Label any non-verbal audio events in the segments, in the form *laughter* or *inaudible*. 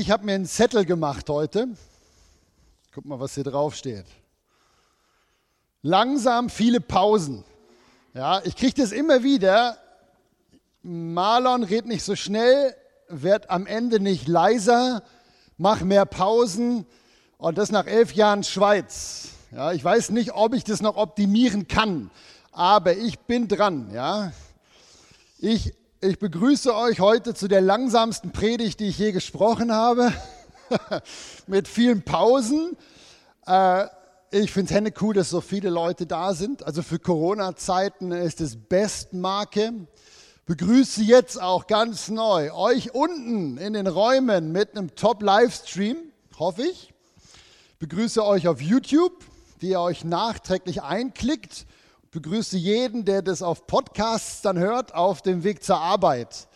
Ich habe mir einen Zettel gemacht heute. Guck mal, was hier drauf steht. Langsam viele Pausen. Ja, ich kriege das immer wieder. Marlon red nicht so schnell, wird am Ende nicht leiser, mach mehr Pausen und das nach elf Jahren Schweiz. Ja, ich weiß nicht, ob ich das noch optimieren kann, aber ich bin dran. Ja. Ich, ich begrüße euch heute zu der langsamsten Predigt, die ich je gesprochen habe, *laughs* mit vielen Pausen. Äh, ich finde es henne cool, dass so viele Leute da sind. Also für Corona-Zeiten ist es Bestmarke. Begrüße jetzt auch ganz neu euch unten in den Räumen mit einem Top-Livestream, hoffe ich. Begrüße euch auf YouTube, die ihr euch nachträglich einklickt. Begrüße jeden, der das auf Podcasts dann hört, auf dem Weg zur Arbeit.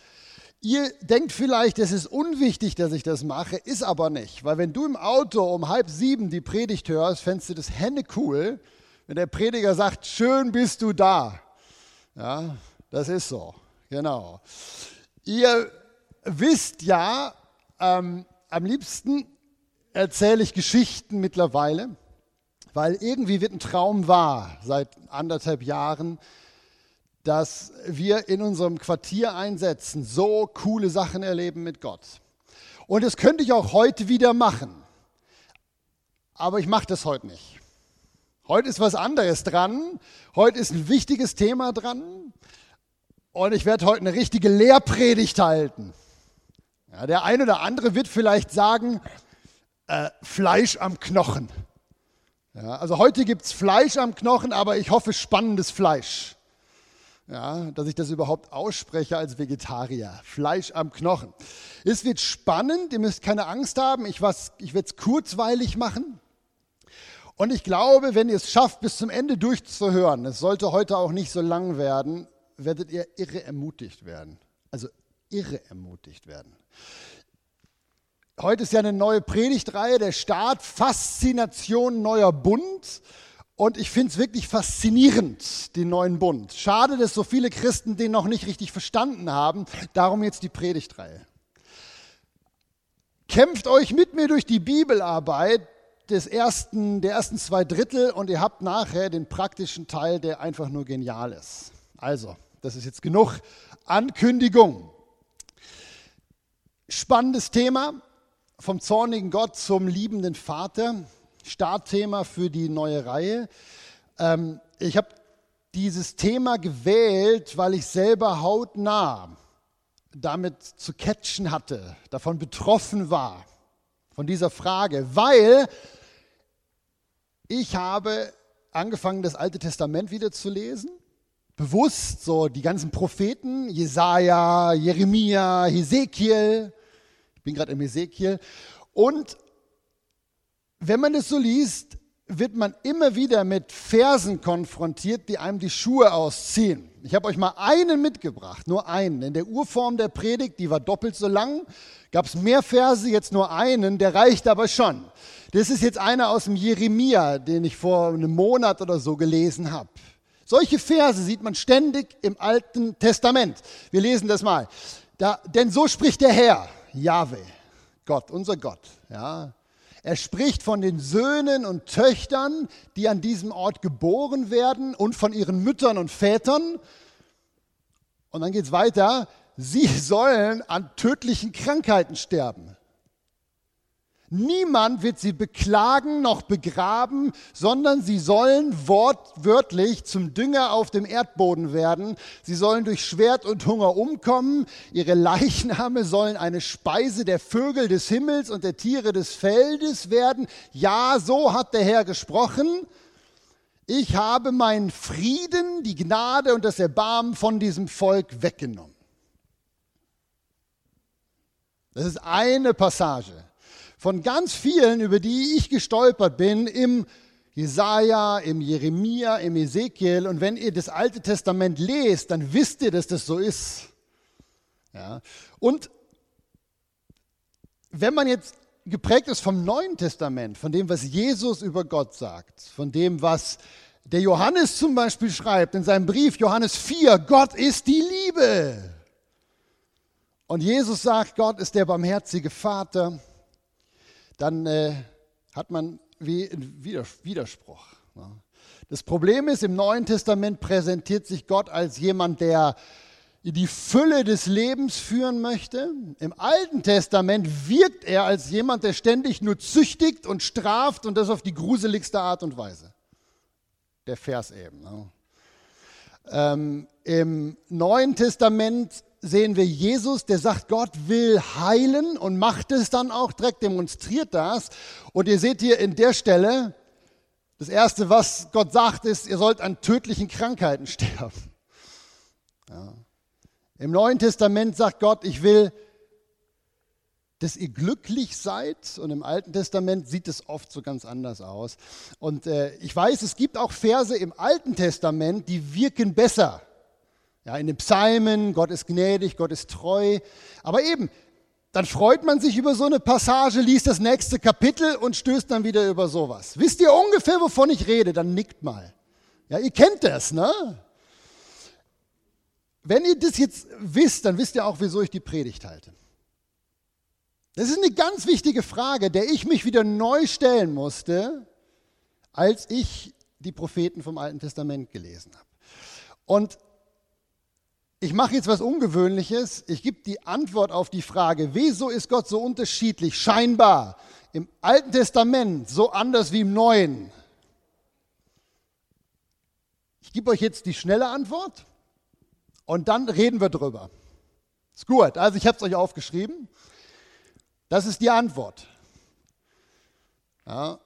Ihr denkt vielleicht, es ist unwichtig, dass ich das mache, ist aber nicht. Weil wenn du im Auto um halb sieben die Predigt hörst, fändest du das Hände cool, wenn der Prediger sagt, schön bist du da. Ja, das ist so, genau. Ihr wisst ja, ähm, am liebsten erzähle ich Geschichten mittlerweile, weil irgendwie wird ein Traum wahr seit anderthalb Jahren dass wir in unserem Quartier einsetzen, so coole Sachen erleben mit Gott. Und das könnte ich auch heute wieder machen. Aber ich mache das heute nicht. Heute ist was anderes dran. Heute ist ein wichtiges Thema dran. Und ich werde heute eine richtige Lehrpredigt halten. Ja, der eine oder andere wird vielleicht sagen, äh, Fleisch am Knochen. Ja, also heute gibt es Fleisch am Knochen, aber ich hoffe spannendes Fleisch ja, dass ich das überhaupt ausspreche als Vegetarier. Fleisch am Knochen. Es wird spannend, ihr müsst keine Angst haben, ich, ich werde es kurzweilig machen. Und ich glaube, wenn ihr es schafft, bis zum Ende durchzuhören, es sollte heute auch nicht so lang werden, werdet ihr irre ermutigt werden. Also irre ermutigt werden. Heute ist ja eine neue Predigtreihe, der Start, Faszination neuer Bund. Und ich finde es wirklich faszinierend, den neuen Bund. Schade, dass so viele Christen den noch nicht richtig verstanden haben. Darum jetzt die Predigtreihe. Kämpft euch mit mir durch die Bibelarbeit des ersten, der ersten zwei Drittel und ihr habt nachher den praktischen Teil, der einfach nur genial ist. Also, das ist jetzt genug Ankündigung. Spannendes Thema, vom zornigen Gott zum liebenden Vater. Startthema für die neue Reihe. Ähm, ich habe dieses Thema gewählt, weil ich selber hautnah damit zu catchen hatte, davon betroffen war, von dieser Frage, weil ich habe angefangen, das Alte Testament wieder zu lesen, bewusst so die ganzen Propheten, Jesaja, Jeremia, Hesekiel, bin gerade im Hesekiel, und wenn man es so liest, wird man immer wieder mit Versen konfrontiert, die einem die Schuhe ausziehen. Ich habe euch mal einen mitgebracht, nur einen. In der Urform der Predigt, die war doppelt so lang, gab es mehr Verse, jetzt nur einen, der reicht aber schon. Das ist jetzt einer aus dem Jeremia, den ich vor einem Monat oder so gelesen habe. Solche Verse sieht man ständig im Alten Testament. Wir lesen das mal. Da, denn so spricht der Herr, Jahwe, Gott, unser Gott. Ja, er spricht von den Söhnen und Töchtern, die an diesem Ort geboren werden und von ihren Müttern und Vätern. Und dann geht es weiter. Sie sollen an tödlichen Krankheiten sterben. Niemand wird sie beklagen noch begraben, sondern sie sollen wortwörtlich zum Dünger auf dem Erdboden werden. Sie sollen durch Schwert und Hunger umkommen. Ihre Leichname sollen eine Speise der Vögel des Himmels und der Tiere des Feldes werden. Ja, so hat der Herr gesprochen. Ich habe meinen Frieden, die Gnade und das Erbarmen von diesem Volk weggenommen. Das ist eine Passage von ganz vielen, über die ich gestolpert bin, im Jesaja, im Jeremia, im Ezekiel. Und wenn ihr das Alte Testament lest, dann wisst ihr, dass das so ist. Ja. Und wenn man jetzt geprägt ist vom Neuen Testament, von dem, was Jesus über Gott sagt, von dem, was der Johannes zum Beispiel schreibt in seinem Brief, Johannes 4, Gott ist die Liebe. Und Jesus sagt, Gott ist der barmherzige Vater, dann äh, hat man wie einen Widerspruch. Ne? Das Problem ist, im Neuen Testament präsentiert sich Gott als jemand, der die Fülle des Lebens führen möchte. Im Alten Testament wirkt er als jemand, der ständig nur züchtigt und straft und das auf die gruseligste Art und Weise. Der Vers eben. Ne? Ähm, Im Neuen Testament sehen wir Jesus, der sagt, Gott will heilen und macht es dann auch, direkt demonstriert das. Und ihr seht hier in der Stelle, das Erste, was Gott sagt, ist, ihr sollt an tödlichen Krankheiten *laughs* sterben. Ja. Im Neuen Testament sagt Gott, ich will, dass ihr glücklich seid. Und im Alten Testament sieht es oft so ganz anders aus. Und äh, ich weiß, es gibt auch Verse im Alten Testament, die wirken besser. Ja, in den Psalmen, Gott ist gnädig, Gott ist treu. Aber eben, dann freut man sich über so eine Passage, liest das nächste Kapitel und stößt dann wieder über sowas. Wisst ihr ungefähr, wovon ich rede? Dann nickt mal. Ja, ihr kennt das, ne? Wenn ihr das jetzt wisst, dann wisst ihr auch, wieso ich die Predigt halte. Das ist eine ganz wichtige Frage, der ich mich wieder neu stellen musste, als ich die Propheten vom Alten Testament gelesen habe. Und ich mache jetzt was Ungewöhnliches. Ich gebe die Antwort auf die Frage, wieso ist Gott so unterschiedlich, scheinbar im Alten Testament so anders wie im Neuen? Ich gebe euch jetzt die schnelle Antwort und dann reden wir drüber. Ist gut, also ich habe es euch aufgeschrieben. Das ist die Antwort. Ja.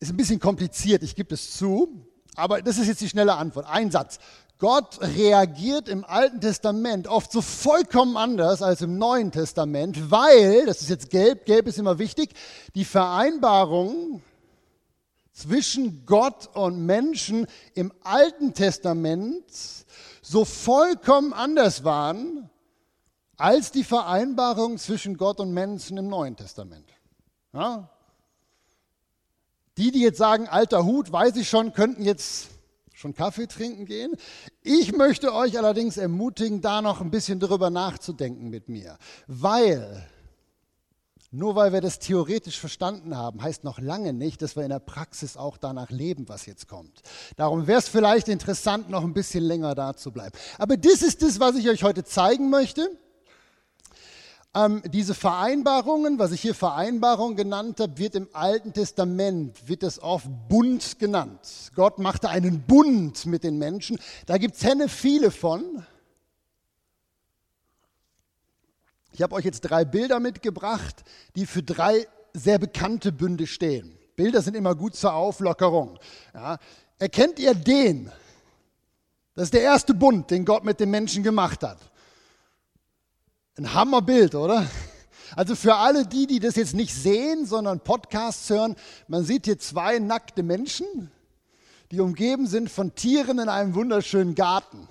Ist ein bisschen kompliziert, ich gebe es zu, aber das ist jetzt die schnelle Antwort. Ein Satz. Gott reagiert im Alten Testament oft so vollkommen anders als im Neuen Testament, weil, das ist jetzt gelb, gelb ist immer wichtig, die Vereinbarung zwischen Gott und Menschen im Alten Testament so vollkommen anders waren als die Vereinbarung zwischen Gott und Menschen im Neuen Testament. Ja? Die, die jetzt sagen, alter Hut, weiß ich schon, könnten jetzt schon Kaffee trinken gehen. Ich möchte euch allerdings ermutigen, da noch ein bisschen drüber nachzudenken mit mir, weil nur weil wir das theoretisch verstanden haben, heißt noch lange nicht, dass wir in der Praxis auch danach leben, was jetzt kommt. Darum wäre es vielleicht interessant, noch ein bisschen länger da zu bleiben. Aber das ist das, was ich euch heute zeigen möchte. Ähm, diese Vereinbarungen, was ich hier Vereinbarung genannt habe, wird im Alten Testament, wird es oft Bund genannt. Gott machte einen Bund mit den Menschen. Da gibt es viele von. Ich habe euch jetzt drei Bilder mitgebracht, die für drei sehr bekannte Bünde stehen. Bilder sind immer gut zur Auflockerung. Ja. Erkennt ihr den? Das ist der erste Bund, den Gott mit den Menschen gemacht hat. Ein Hammerbild, oder? Also für alle die, die das jetzt nicht sehen, sondern Podcasts hören, man sieht hier zwei nackte Menschen, die umgeben sind von Tieren in einem wunderschönen Garten.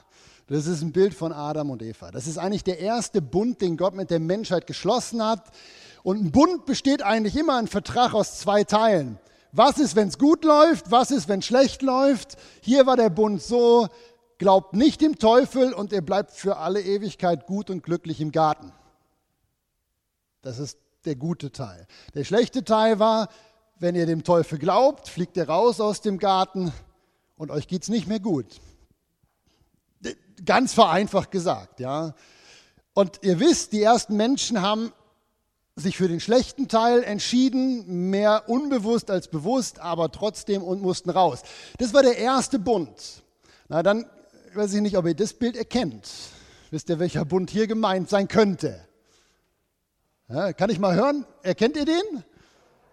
Das ist ein Bild von Adam und Eva. Das ist eigentlich der erste Bund, den Gott mit der Menschheit geschlossen hat. Und ein Bund besteht eigentlich immer ein Vertrag aus zwei Teilen. Was ist, wenn es gut läuft? Was ist, wenn schlecht läuft? Hier war der Bund so, glaubt nicht dem Teufel und er bleibt für alle Ewigkeit gut und glücklich im Garten. Das ist der gute Teil. Der schlechte Teil war, wenn ihr dem Teufel glaubt, fliegt er raus aus dem Garten und euch geht es nicht mehr gut. Ganz vereinfacht gesagt, ja. Und ihr wisst, die ersten Menschen haben sich für den schlechten Teil entschieden, mehr unbewusst als bewusst, aber trotzdem und mussten raus. Das war der erste Bund. Na, dann weiß ich nicht, ob ihr das Bild erkennt. Wisst ihr, welcher Bund hier gemeint sein könnte? Ja, kann ich mal hören? Erkennt ihr den?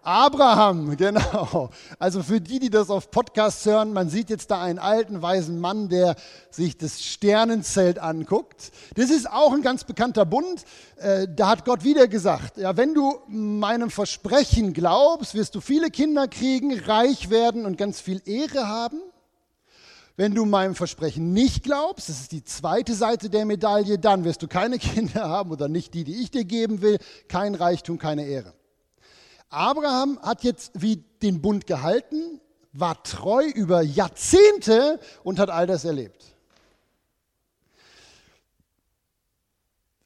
Abraham, *laughs* genau. Also für die, die das auf Podcasts hören, man sieht jetzt da einen alten, weisen Mann, der sich das Sternenzelt anguckt. Das ist auch ein ganz bekannter Bund. Äh, da hat Gott wieder gesagt, ja, wenn du meinem Versprechen glaubst, wirst du viele Kinder kriegen, reich werden und ganz viel Ehre haben. Wenn du meinem Versprechen nicht glaubst, das ist die zweite Seite der Medaille, dann wirst du keine *laughs* Kinder haben oder nicht die, die ich dir geben will, kein Reichtum, keine Ehre. Abraham hat jetzt wie den Bund gehalten, war treu über Jahrzehnte und hat all das erlebt.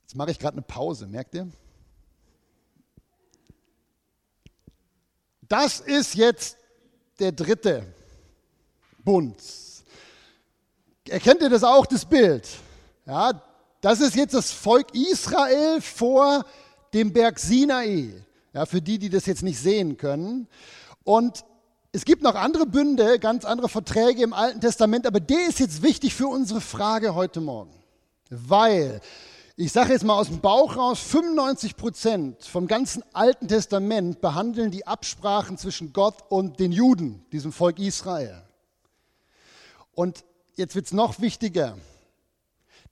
Jetzt mache ich gerade eine Pause, merkt ihr? Das ist jetzt der dritte Bund. Erkennt ihr das auch, das Bild? Ja, das ist jetzt das Volk Israel vor dem Berg Sinai. Ja, für die, die das jetzt nicht sehen können. Und es gibt noch andere Bünde, ganz andere Verträge im Alten Testament, aber der ist jetzt wichtig für unsere Frage heute Morgen. Weil, ich sage jetzt mal aus dem Bauch raus, 95 Prozent vom ganzen Alten Testament behandeln die Absprachen zwischen Gott und den Juden, diesem Volk Israel. Und jetzt wird es noch wichtiger.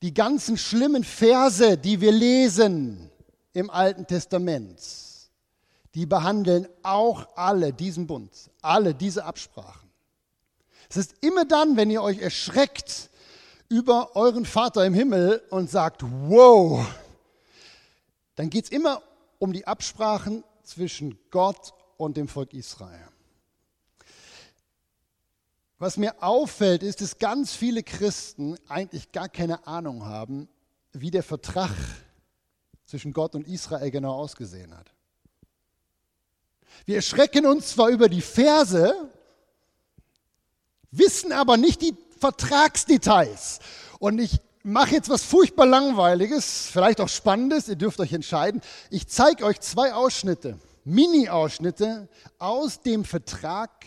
Die ganzen schlimmen Verse, die wir lesen im Alten Testament, die behandeln auch alle diesen Bund, alle diese Absprachen. Es ist immer dann, wenn ihr euch erschreckt über euren Vater im Himmel und sagt, wow, dann geht es immer um die Absprachen zwischen Gott und dem Volk Israel. Was mir auffällt, ist, dass ganz viele Christen eigentlich gar keine Ahnung haben, wie der Vertrag zwischen Gott und Israel genau ausgesehen hat. Wir erschrecken uns zwar über die Verse, wissen aber nicht die Vertragsdetails. Und ich mache jetzt was furchtbar Langweiliges, vielleicht auch Spannendes, ihr dürft euch entscheiden. Ich zeige euch zwei Ausschnitte, Mini-Ausschnitte aus dem Vertrag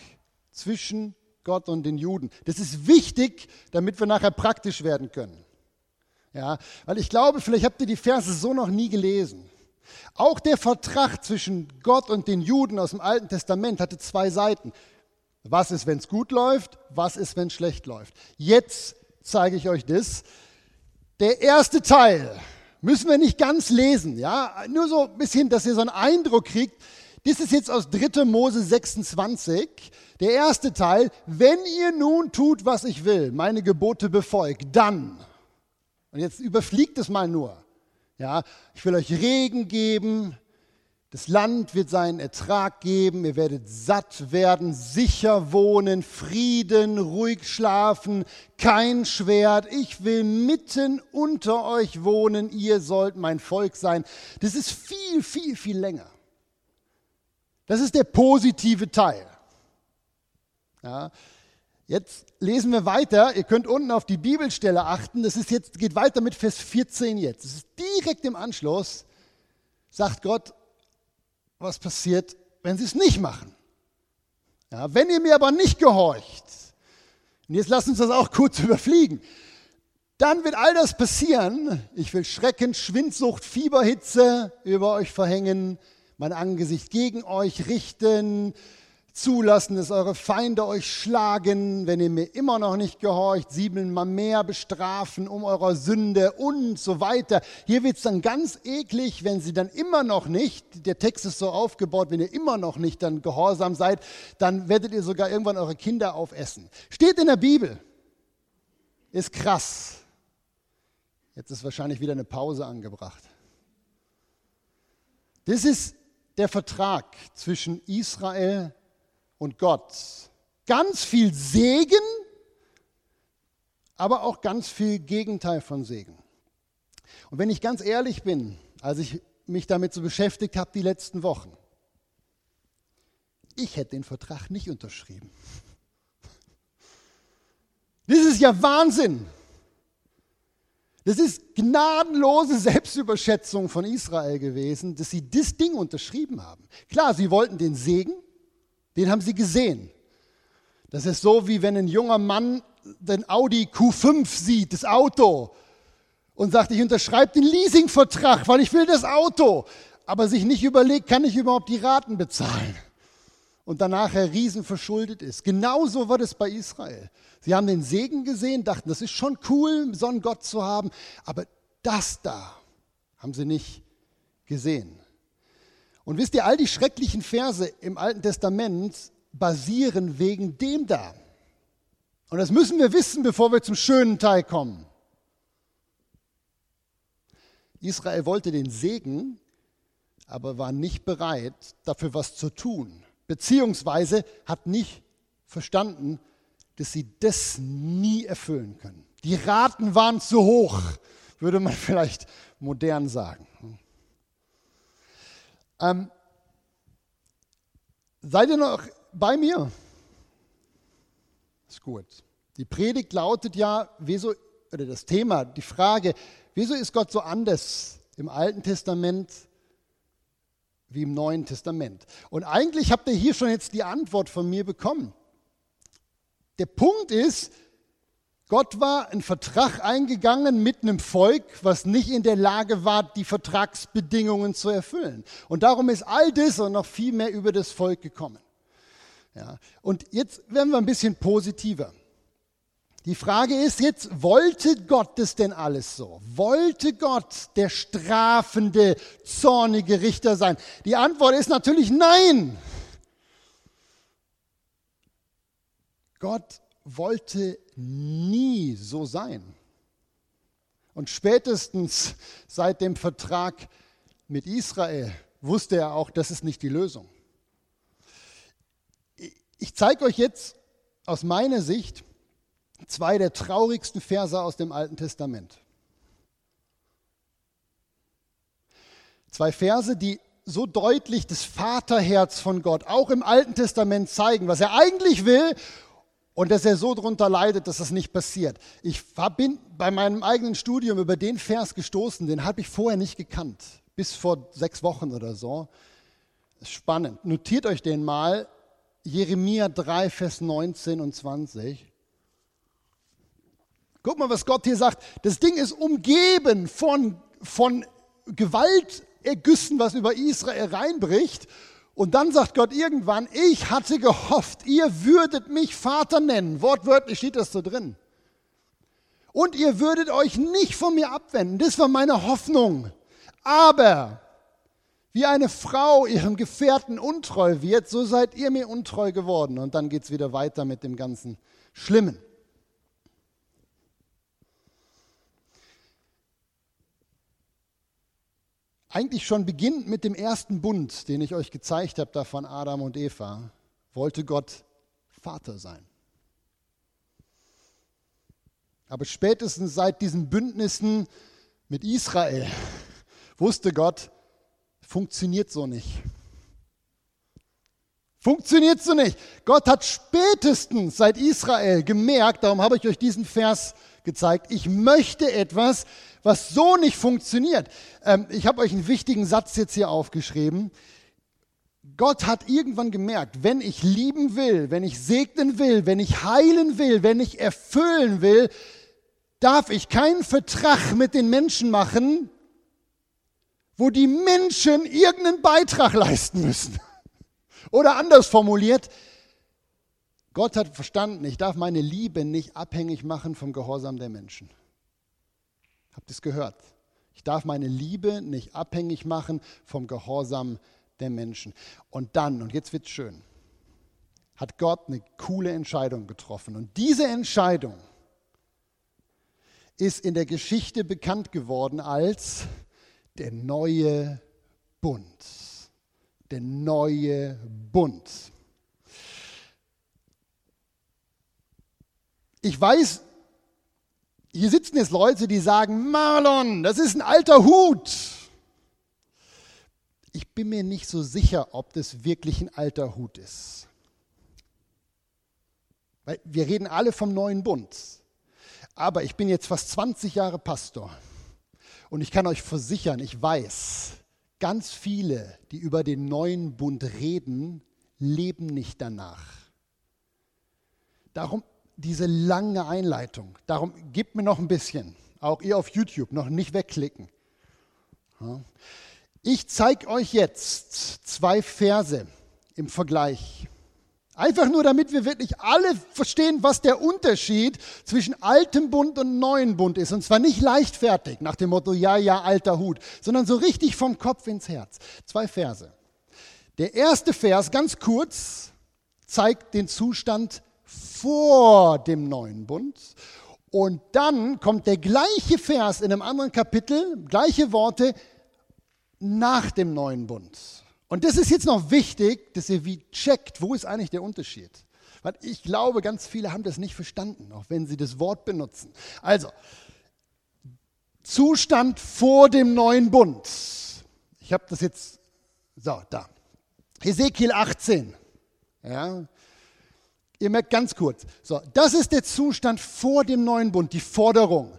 zwischen Gott und den Juden. Das ist wichtig, damit wir nachher praktisch werden können. Ja, weil ich glaube, vielleicht habt ihr die Verse so noch nie gelesen. Auch der Vertrag zwischen Gott und den Juden aus dem Alten Testament hatte zwei Seiten. Was ist, wenn es gut läuft? Was ist, wenn es schlecht läuft? Jetzt zeige ich euch das. Der erste Teil müssen wir nicht ganz lesen, ja, nur so ein bisschen, dass ihr so einen Eindruck kriegt. Das ist jetzt aus 3. Mose 26. Der erste Teil, wenn ihr nun tut, was ich will, meine Gebote befolgt, dann. Und jetzt überfliegt es mal nur. Ja, ich will euch Regen geben, das Land wird seinen Ertrag geben, ihr werdet satt werden, sicher wohnen, Frieden, ruhig schlafen, kein Schwert. Ich will mitten unter euch wohnen, ihr sollt mein Volk sein. Das ist viel, viel, viel länger. Das ist der positive Teil. Ja, Jetzt lesen wir weiter. Ihr könnt unten auf die Bibelstelle achten. Das ist jetzt, geht weiter mit Vers 14 jetzt. Das ist direkt im Anschluss. Sagt Gott, was passiert, wenn sie es nicht machen? Ja, wenn ihr mir aber nicht gehorcht, und jetzt lasst uns das auch kurz *laughs* überfliegen, dann wird all das passieren. Ich will Schrecken, Schwindsucht, Fieberhitze über euch verhängen, mein Angesicht gegen euch richten, zulassen, dass eure Feinde euch schlagen, wenn ihr mir immer noch nicht gehorcht, siebenmal mehr bestrafen um eurer Sünde und so weiter. Hier wird es dann ganz eklig, wenn sie dann immer noch nicht, der Text ist so aufgebaut, wenn ihr immer noch nicht dann gehorsam seid, dann werdet ihr sogar irgendwann eure Kinder aufessen. Steht in der Bibel. Ist krass. Jetzt ist wahrscheinlich wieder eine Pause angebracht. Das ist der Vertrag zwischen Israel und Gott. Ganz viel Segen, aber auch ganz viel Gegenteil von Segen. Und wenn ich ganz ehrlich bin, als ich mich damit so beschäftigt habe die letzten Wochen, ich hätte den Vertrag nicht unterschrieben. *laughs* Das ist ja Wahnsinn. Das ist gnadenlose Selbstüberschätzung von Israel gewesen, dass sie das Ding unterschrieben haben. Klar, sie wollten den Segen, den haben sie gesehen. Das ist so, wie wenn ein junger Mann den Audi Q5 sieht, das Auto, und sagt, ich unterschreibe den Leasingvertrag, weil ich will das Auto, aber sich nicht überlegt, kann ich überhaupt die Raten bezahlen? Und danach riesen verschuldet ist. Genauso war das bei Israel. Sie haben den Segen gesehen, dachten, das ist schon cool, so einen Gott zu haben, aber das da haben sie nicht gesehen. Und wisst ihr, all die schrecklichen Verse im Alten Testament basieren wegen dem da. Und das müssen wir wissen, bevor wir zum schönen Teil kommen. Israel wollte den Segen, aber war nicht bereit, dafür was zu tun, beziehungsweise hat nicht verstanden, dass sie das nie erfüllen können. Die Raten waren zu hoch, würde man *laughs* vielleicht modern sagen. Ähm, seid ihr noch bei mir? Ist gut. Die Predigt lautet ja, wieso, oder das Thema, die Frage, wieso ist Gott so anders im Alten Testament wie im Neuen Testament? Und eigentlich habt ihr hier schon jetzt die Antwort von mir bekommen. Der Punkt ist, Gott war einen Vertrag eingegangen mit einem Volk, was nicht in der Lage war, die Vertragsbedingungen zu erfüllen. Und darum ist all das und noch viel mehr über das Volk gekommen. Ja. Und jetzt werden wir ein bisschen positiver. Die Frage ist jetzt, wollte Gott das denn alles so? Wollte Gott der strafende, zornige Richter sein? Die Antwort ist natürlich nein. Gott wollte nie so sein. Und spätestens seit dem Vertrag mit Israel wusste er auch, das ist nicht die Lösung. Ich zeige euch jetzt aus meiner Sicht zwei der traurigsten Verse aus dem Alten Testament. Zwei Verse, die so deutlich das Vaterherz von Gott auch im Alten Testament zeigen, was er eigentlich will und dass er so darunter leidet, dass das nicht passiert. Ich bin bei meinem eigenen Studium über den Vers gestoßen, den habe ich vorher nicht gekannt, bis vor sechs Wochen oder so. Spannend. Notiert euch den mal. Jeremia 3, Vers 19 und 20. Guck mal, was Gott hier sagt. Das Ding ist umgeben von, von Gewaltergüssen, was über Israel reinbricht. Und dann sagt Gott irgendwann, ich hatte gehofft, ihr würdet mich Vater nennen. Wortwörtlich steht das so drin. Und ihr würdet euch nicht von mir abwenden. Das war meine Hoffnung. Aber wie eine Frau ihrem Gefährten untreu wird, so seid ihr mir untreu geworden. Und dann geht es wieder weiter mit dem ganzen Schlimmen. Eigentlich schon beginnend mit dem ersten Bund, den ich euch gezeigt habe, da von Adam und Eva, wollte Gott Vater sein. Aber spätestens seit diesen Bündnissen mit Israel *laughs* wusste Gott, funktioniert so nicht. Funktioniert so nicht. Gott hat spätestens seit Israel gemerkt, darum habe ich euch diesen Vers gezeigt, ich möchte etwas, was so nicht funktioniert. Ähm, ich habe euch einen wichtigen Satz jetzt hier aufgeschrieben. Gott hat irgendwann gemerkt, wenn ich lieben will, wenn ich segnen will, wenn ich heilen will, wenn ich erfüllen will, darf ich keinen Vertrag mit den Menschen machen, wo die Menschen irgendeinen Beitrag leisten müssen. *laughs* Oder anders formuliert, Gott hat verstanden, ich darf meine Liebe nicht abhängig machen vom Gehorsam der Menschen. Habt ihr es gehört? Ich darf meine Liebe nicht abhängig machen vom Gehorsam der Menschen. Und dann, und jetzt wird es schön, hat Gott eine coole Entscheidung getroffen. Und diese Entscheidung ist in der Geschichte bekannt geworden als der neue Bund. Der neue Bund. Ich weiß, hier sitzen jetzt Leute, die sagen, Marlon, das ist ein alter Hut. Ich bin mir nicht so sicher, ob das wirklich ein alter Hut ist. Weil wir reden alle vom neuen Bund. Aber ich bin jetzt fast 20 Jahre Pastor. Und ich kann euch versichern, ich weiß, ganz viele, die über den neuen Bund reden, leben nicht danach. Darum diese lange Einleitung. Darum gebt mir noch ein bisschen. Auch ihr auf YouTube noch nicht wegklicken. Ich zeige euch jetzt zwei Verse im Vergleich. Einfach nur, damit wir wirklich alle verstehen, was der Unterschied zwischen altem Bund und neuen Bund ist. Und zwar nicht leichtfertig nach dem Motto, ja, ja, alter Hut, sondern so richtig vom Kopf ins Herz. Zwei Verse. Der erste Vers, ganz kurz, zeigt den Zustand vor dem neuen Bund. Und dann kommt der gleiche Vers in einem anderen Kapitel, gleiche Worte, nach dem neuen Bund. Und das ist jetzt noch wichtig, dass ihr wie checkt, wo ist eigentlich der Unterschied. Weil ich glaube, ganz viele haben das nicht verstanden, auch wenn sie das Wort benutzen. Also, Zustand vor dem neuen Bund. Ich habe das jetzt, so, da. Ezekiel 18. Ja, Ihr merkt ganz kurz. So, das ist der Zustand vor dem neuen Bund, die Forderung.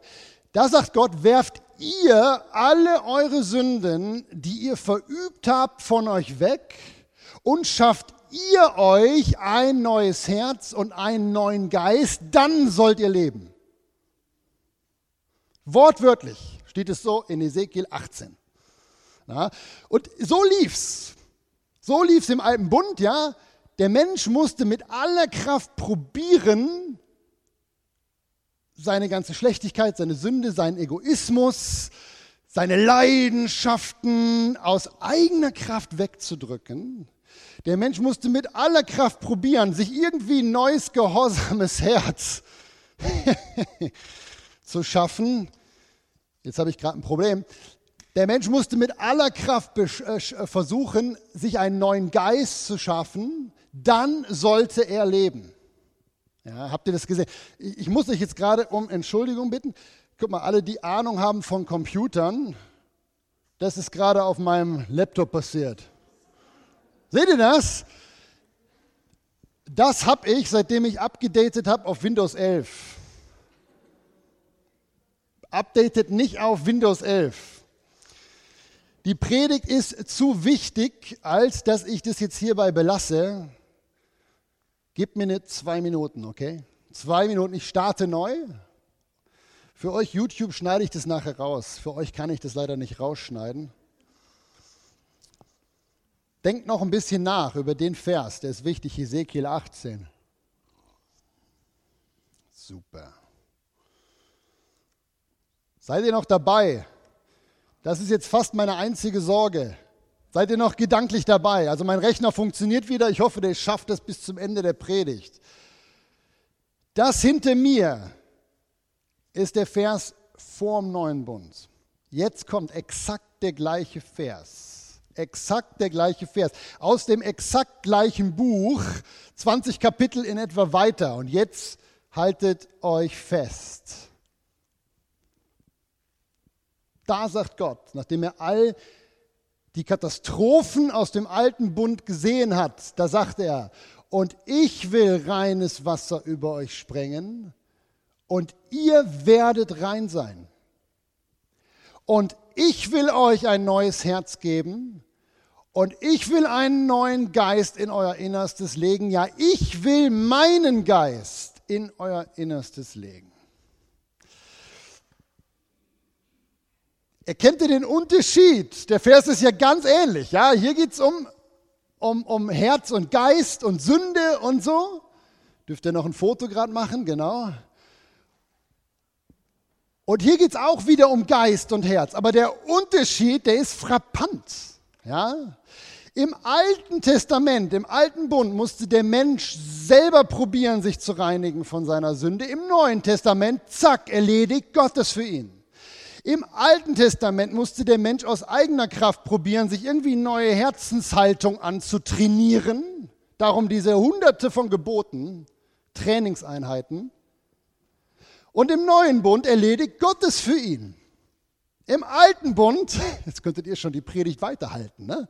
Da sagt Gott, werft ihr alle eure Sünden, die ihr verübt habt, von euch weg und schafft ihr euch ein neues Herz und einen neuen Geist, dann sollt ihr leben. Wortwörtlich steht es so in Ezekiel 18. Ja, und so lief's. So lief's im alten Bund, ja. Der Mensch musste mit aller Kraft probieren, seine ganze Schlechtigkeit, seine Sünde, seinen Egoismus, seine Leidenschaften aus eigener Kraft wegzudrücken. Der Mensch musste mit aller Kraft probieren, sich irgendwie ein neues, gehorsames *laughs* Herz *laughs* zu schaffen. Jetzt habe ich gerade ein Problem. Der Mensch musste mit aller Kraft äh, versuchen, sich einen neuen Geist zu schaffen, dann sollte er leben. Ja, habt ihr das gesehen? Ich muss euch jetzt gerade um Entschuldigung bitten. Guck mal, alle, die Ahnung haben von Computern, das ist gerade auf meinem Laptop passiert. Seht ihr das? Das habe ich, seitdem ich abgedatet habe, auf Windows 11. Updatet nicht auf Windows 11. Die Predigt ist zu wichtig, als dass ich das jetzt hierbei belasse. Gebt mir eine zwei Minuten, okay? Zwei Minuten, ich starte neu. Für euch YouTube schneide ich das nachher raus. Für euch kann ich das leider nicht rausschneiden. Denkt noch ein bisschen nach über den Vers, der ist wichtig, Ezekiel 18. Super. Seid ihr noch dabei? Das ist jetzt fast meine einzige Sorge. Seid ihr noch gedanklich dabei? Also mein Rechner funktioniert wieder. Ich hoffe, der schafft es bis zum Ende der Predigt. Das hinter mir ist der Vers vorm neuen Bund. Jetzt kommt exakt der gleiche Vers. Exakt der gleiche Vers. Aus dem exakt gleichen Buch, 20 Kapitel in etwa weiter. Und jetzt haltet euch fest. Da sagt Gott, nachdem er all die Katastrophen aus dem alten Bund gesehen hat, da sagt er, und ich will reines Wasser über euch sprengen und ihr werdet rein sein. Und ich will euch ein neues Herz geben und ich will einen neuen Geist in euer Innerstes legen. Ja, ich will meinen Geist in euer Innerstes legen. Erkennt ihr den Unterschied? Der Vers ist ja ganz ähnlich. Ja, hier geht es um, um, um Herz und Geist und Sünde und so. Dürft ihr noch ein Foto gerade machen? Genau. Und hier geht es auch wieder um Geist und Herz. Aber der Unterschied, der ist frappant. Ja? Im Alten Testament, im Alten Bund, musste der Mensch selber probieren, sich zu reinigen von seiner Sünde. Im Neuen Testament, zack, erledigt Gott es für ihn. Im Alten Testament musste der Mensch aus eigener Kraft probieren, sich irgendwie neue Herzenshaltung anzutrainieren. Darum diese hunderte von Geboten, Trainingseinheiten. Und im neuen Bund erledigt Gott es für ihn. Im alten Bund, *laughs* jetzt könntet ihr schon die Predigt weiterhalten, ne,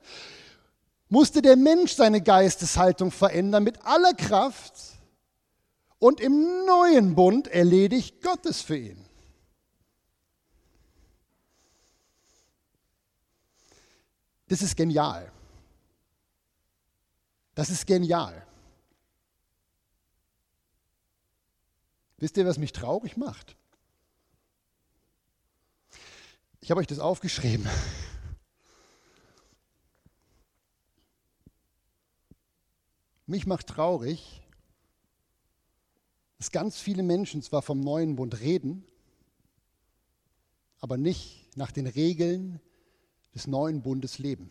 musste der Mensch seine Geisteshaltung verändern mit aller Kraft. Und im neuen Bund erledigt Gott es für ihn. Das ist genial. Das ist genial. Wisst ihr, was mich traurig macht? Ich habe euch das aufgeschrieben. Mich macht traurig, dass ganz viele Menschen zwar vom neuen Bund reden, aber nicht nach den Regeln des neuen Bundes leben.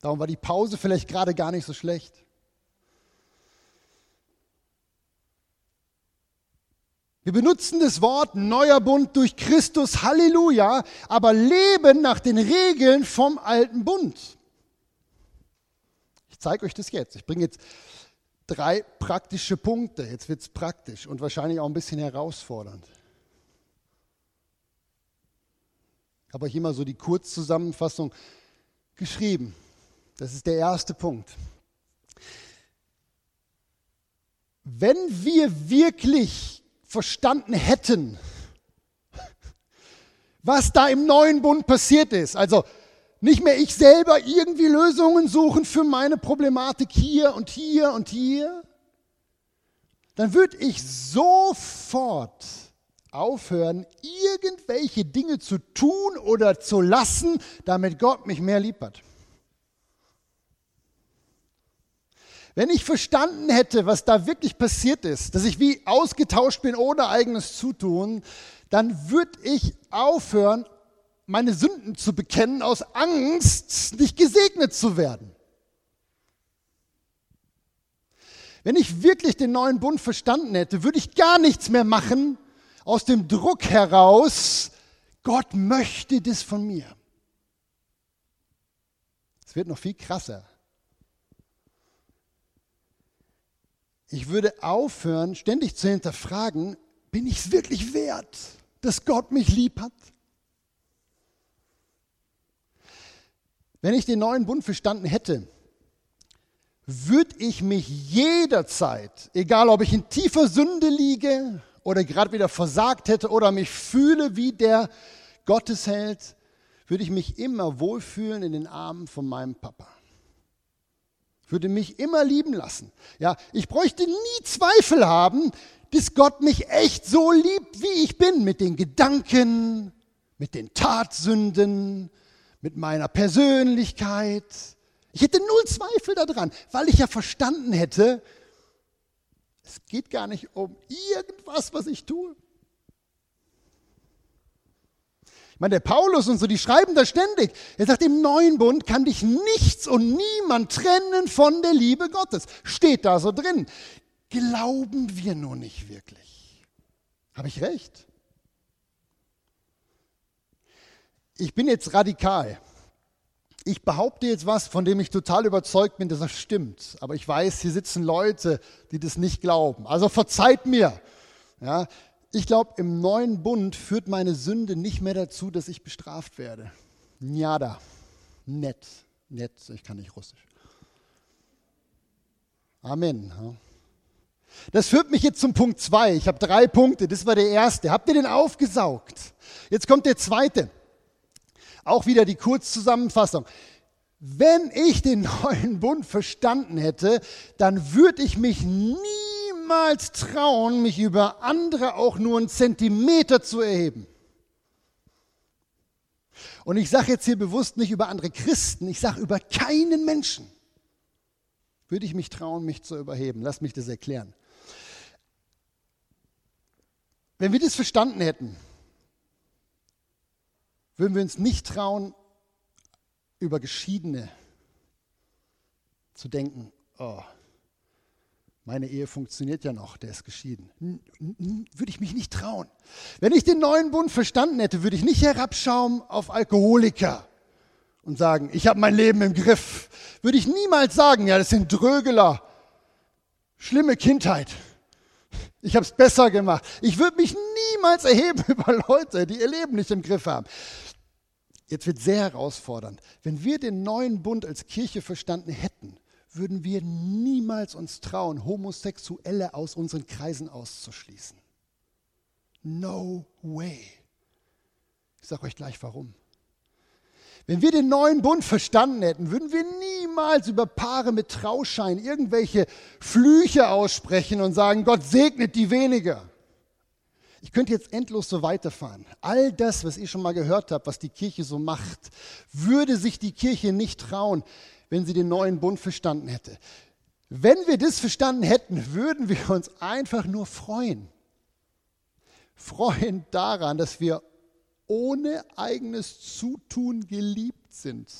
Darum war die Pause vielleicht gerade gar nicht so schlecht. Wir benutzen das Wort neuer Bund durch Christus, Halleluja, aber leben nach den Regeln vom alten Bund. Ich zeige euch das jetzt. Ich bringe jetzt drei praktische Punkte. Jetzt wird es praktisch und wahrscheinlich auch ein bisschen herausfordernd. Ich habe euch immer so die Kurzzusammenfassung geschrieben. Das ist der erste Punkt. Wenn wir wirklich verstanden hätten, was da im neuen Bund passiert ist, also nicht mehr ich selber irgendwie Lösungen suchen für meine Problematik hier und hier und hier, dann würde ich sofort aufhören, irgendwelche Dinge zu tun oder zu lassen, damit Gott mich mehr lieb hat. Wenn ich verstanden hätte, was da wirklich passiert ist, dass ich wie ausgetauscht bin ohne eigenes Zutun, dann würde ich aufhören, meine Sünden zu bekennen aus Angst, nicht gesegnet zu werden. Wenn ich wirklich den neuen Bund verstanden hätte, würde ich gar nichts mehr machen aus dem Druck heraus, Gott möchte das von mir. Es wird noch viel krasser. Ich würde aufhören, ständig zu hinterfragen, bin ich es wirklich wert, dass Gott mich lieb hat? Wenn ich den neuen Bund verstanden hätte, würde ich mich jederzeit, egal ob ich in tiefer Sünde liege oder gerade wieder versagt hätte oder mich fühle wie der Gottesheld, würde ich mich immer wohlfühlen in den Armen von meinem Papa würde mich immer lieben lassen. Ja, ich bräuchte nie Zweifel haben, dass Gott mich echt so liebt, wie ich bin, mit den Gedanken, mit den Tatsünden, mit meiner Persönlichkeit. Ich hätte null Zweifel daran, weil ich ja verstanden hätte, es geht gar nicht um irgendwas, was ich tue. Ich meine, der Paulus und so, die schreiben da ständig. Er sagt, im neuen Bund kann dich nichts und niemand trennen von der Liebe Gottes. Steht da so drin. Glauben wir nur nicht wirklich. Habe ich recht? Ich bin jetzt radikal. Ich behaupte jetzt was, von dem ich total überzeugt bin, dass das stimmt. Aber ich weiß, hier sitzen Leute, die das nicht glauben. Also verzeiht mir. Ja, ich glaube, im neuen Bund führt meine Sünde nicht mehr dazu, dass ich bestraft werde. Njada. Nett. Nett. Ich kann nicht Russisch. Amen. Das führt mich jetzt zum Punkt 2. Ich habe drei Punkte. Das war der erste. Habt ihr den aufgesaugt? Jetzt kommt der zweite. Auch wieder die Kurzzusammenfassung. Wenn ich den *laughs* neuen Bund verstanden hätte, dann würde ich mich nie niemals trauen, mich über andere auch nur einen Zentimeter zu erheben. Und ich sage jetzt hier bewusst nicht über andere Christen, ich sage über keinen Menschen. Würde ich mich trauen, mich zu überheben? Lass mich das erklären. Wenn wir das verstanden hätten, würden wir uns nicht trauen, über Geschiedene zu denken, oh, meine Ehe funktioniert ja noch, der ist geschieden. Würde ich mich nicht trauen. Wenn ich den neuen Bund verstanden hätte, würde ich nicht herabschauen auf Alkoholiker und sagen, ich habe mein Leben im Griff. Würde ich niemals sagen, ja, das sind Drögeler, schlimme Kindheit. Ich habe es besser gemacht. Ich würde mich niemals erheben *laughs* über Leute, die ihr Leben nicht im Griff haben. Jetzt wird sehr herausfordernd. Wenn wir den neuen Bund als Kirche verstanden hätten, würden wir niemals uns trauen, Homosexuelle aus unseren Kreisen auszuschließen. No way. Ich sage euch gleich warum. Wenn wir den neuen Bund verstanden hätten, würden wir niemals über Paare mit Trauschein irgendwelche Flüche aussprechen und sagen, Gott segnet die weniger. Ich könnte jetzt endlos so weiterfahren. All das, was ihr schon mal gehört habt, was die Kirche so macht, würde sich die Kirche nicht trauen, wenn sie den neuen Bund verstanden hätte. Wenn wir das verstanden hätten, würden wir uns einfach nur freuen. Freuen daran, dass wir ohne eigenes Zutun geliebt sind.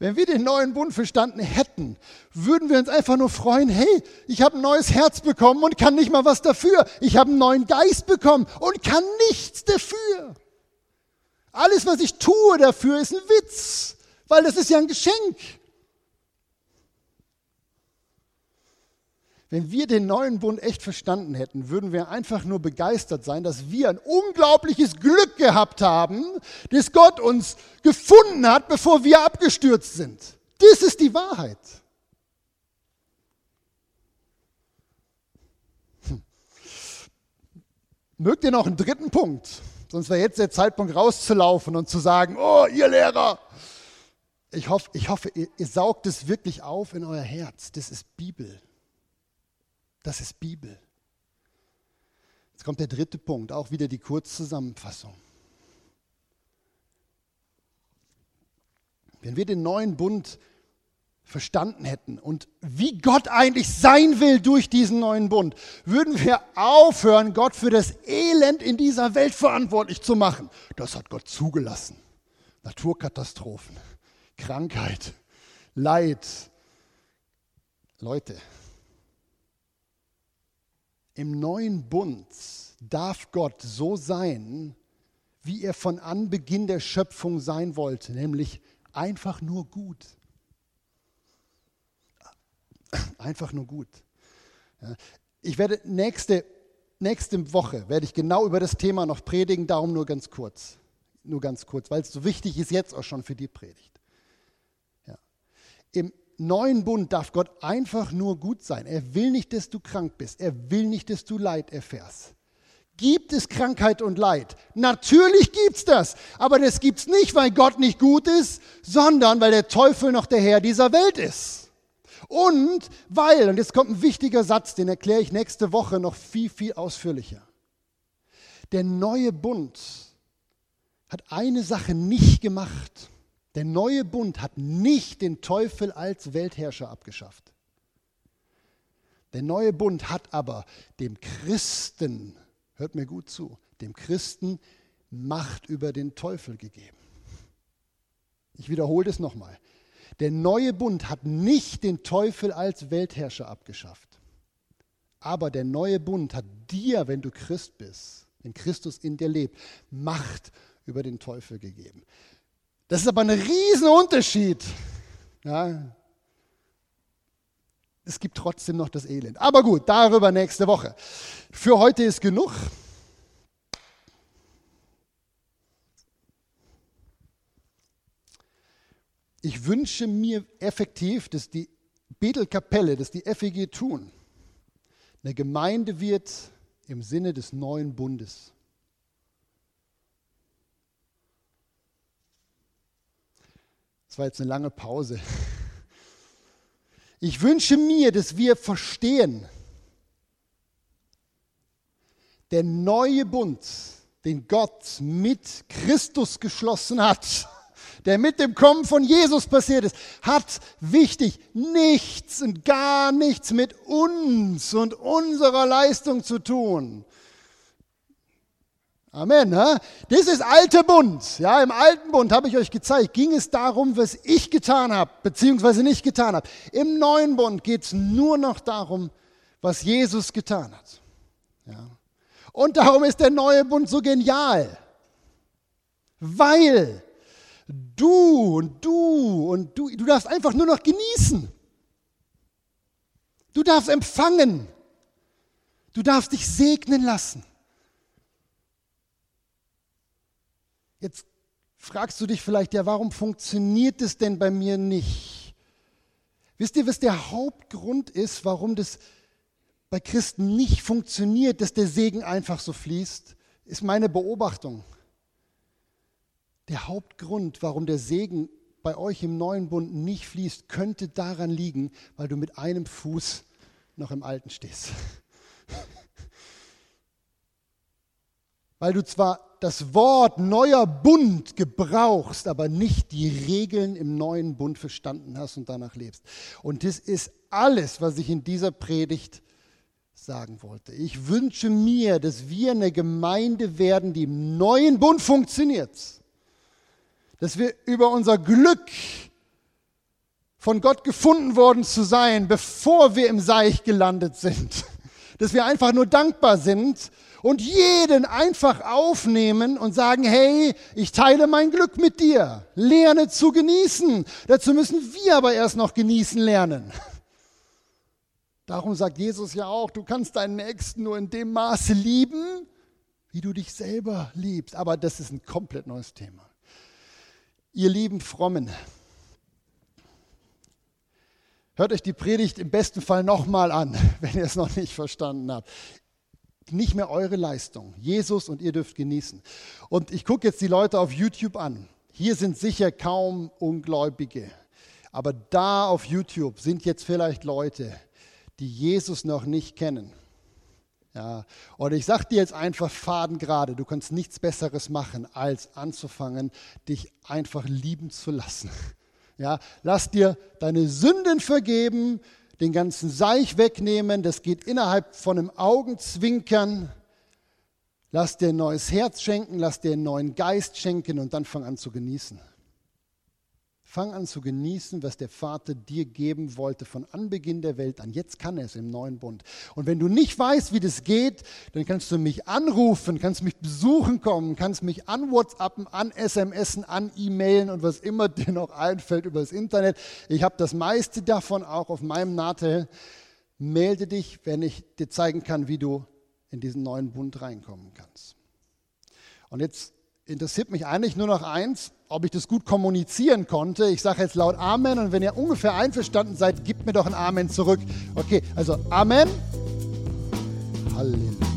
Wenn wir den neuen Bund verstanden hätten, würden wir uns einfach nur freuen, hey, ich habe ein neues Herz bekommen und kann nicht mal was dafür. Ich habe einen neuen Geist bekommen und kann nichts dafür. Alles, was ich tue dafür, ist ein Witz, weil das ist ja ein Geschenk. Wenn wir den neuen Bund echt verstanden hätten, würden wir einfach nur begeistert sein, dass wir ein unglaubliches Glück gehabt haben, dass Gott uns gefunden hat, bevor wir abgestürzt sind. Das ist die Wahrheit. Hm. Mögt ihr noch einen dritten Punkt? Sonst wäre jetzt der Zeitpunkt rauszulaufen und zu sagen, oh, ihr Lehrer. Ich hoffe, ich hoffe ihr, ihr saugt es wirklich auf in euer Herz. Das ist Bibel. Das ist Bibel. Jetzt kommt der dritte Punkt, auch wieder die Kurzzusammenfassung. Wenn wir den neuen Bund verstanden hätten und wie Gott eigentlich sein will durch diesen neuen Bund, würden wir aufhören, Gott für das Elend in dieser Welt verantwortlich zu machen. Das hat Gott zugelassen. Naturkatastrophen, Krankheit, Leid. Leute, im neuen Bund darf Gott so sein, wie er von Anbeginn der Schöpfung sein wollte, nämlich einfach nur gut. Einfach nur gut. Ich werde nächste, nächste Woche werde ich genau über das Thema noch predigen, darum nur ganz kurz. Nur ganz kurz, weil es so wichtig ist jetzt auch schon für die Predigt. Ja. Im neuen Bund darf Gott einfach nur gut sein. Er will nicht, dass du krank bist. Er will nicht, dass du Leid erfährst. Gibt es Krankheit und Leid? Natürlich gibt es das. Aber das gibt es nicht, weil Gott nicht gut ist, sondern weil der Teufel noch der Herr dieser Welt ist. Und weil, und jetzt kommt ein wichtiger Satz, den erkläre ich nächste Woche noch viel, viel ausführlicher. Der neue Bund hat eine Sache nicht gemacht. Der neue Bund hat nicht den Teufel als Weltherrscher abgeschafft. Der neue Bund hat aber dem Christen, hört mir gut zu, dem Christen Macht über den Teufel gegeben. Ich wiederhole das nochmal. Der neue Bund hat nicht den Teufel als Weltherrscher abgeschafft. Aber der neue Bund hat dir, wenn du Christ bist, wenn Christus in dir lebt, Macht über den Teufel gegeben. Das ist aber ein Riesenunterschied. Ja. Es gibt trotzdem noch das Elend. Aber gut, darüber nächste Woche. Für heute ist genug. Ich wünsche mir effektiv, dass die Bethelkapelle, dass die FEG tun, eine Gemeinde wird im Sinne des neuen Bundes. Das war jetzt eine lange Pause. Ich wünsche mir, dass wir verstehen, der neue Bund, den Gott mit Christus geschlossen hat, der mit dem Kommen von Jesus passiert ist, hat wichtig nichts und gar nichts mit uns und unserer Leistung zu tun, Amen. Ne? Das ist alter Bund. Ja, im alten Bund habe ich euch gezeigt, ging es darum, was ich getan habe, beziehungsweise nicht getan habe. Im neuen Bund geht es nur noch darum, was Jesus getan hat. Ja. Und darum ist der neue Bund so genial. Weil du und du und du, du darfst einfach nur noch genießen. Du darfst empfangen. Du darfst dich segnen lassen. Jetzt fragst du dich vielleicht, ja, warum funktioniert es denn bei mir nicht? Wisst ihr, was der Hauptgrund ist, warum das bei Christen nicht funktioniert, dass der Segen einfach so fließt? Ist meine Beobachtung. Der Hauptgrund, warum der Segen bei euch im neuen Bund nicht fließt, könnte daran liegen, weil du mit einem Fuß noch im alten stehst. *laughs* weil du zwar das Wort neuer Bund gebrauchst, aber nicht die Regeln im neuen Bund verstanden hast und danach lebst. Und das ist alles, was ich in dieser Predigt sagen wollte. Ich wünsche mir, dass wir eine Gemeinde werden, die im neuen Bund funktioniert. Dass wir über unser Glück von Gott gefunden worden zu sein, bevor wir im Seich gelandet sind. *laughs* Dass wir einfach nur dankbar sind und jeden einfach aufnehmen und sagen, hey, ich teile mein Glück mit dir. Lerne zu genießen. Dazu müssen wir aber erst noch genießen lernen. *laughs* Darum sagt Jesus ja auch, du kannst deinen Nächsten nur in dem Maße lieben, wie du dich selber liebst. Aber das ist ein komplett neues Thema. Ihr lieben Frommen, Hört euch die Predigt im besten Fall nochmal an, *laughs* wenn ihr es noch nicht verstanden habt. Nicht mehr eure Leistung. Jesus und ihr dürft genießen. Und ich gucke jetzt die Leute auf YouTube an. Hier sind sicher kaum Ungläubige. Aber da auf YouTube sind jetzt vielleicht Leute, die Jesus noch nicht kennen. Ja, und ich sage dir jetzt einfach Faden gerade, du kannst nichts Besseres machen, als anzufangen, dich einfach lieben zu lassen. *laughs* Ja, lass dir deine Sünden vergeben, den ganzen Seich wegnehmen, das geht innerhalb von einem Augenzwinkern. Lass dir ein neues Herz schenken, lass dir einen neuen Geist schenken und dann fang an zu genießen. Fang an zu genießen, was der Vater dir geben wollte von Anbeginn der Welt an. Jetzt kann er es im neuen Bund. Und wenn du nicht weißt, wie das geht, dann kannst du mich anrufen, kannst mich besuchen kommen, kannst mich an WhatsAppen, an SMSen, an E-Mailen und was immer *laughs* dir noch einfällt über das Internet. Ich habe das meiste davon auch auf meinem Natel. Melde dich, wenn ich dir zeigen kann, wie du in diesen neuen Bund reinkommen kannst. Und jetzt interessiert mich eigentlich nur noch eins, ob ich das gut kommunizieren konnte. Ich sage jetzt laut Amen und wenn ihr ungefähr einverstanden seid, gebt mir doch ein Amen zurück. Okay, also Amen. Halleluja.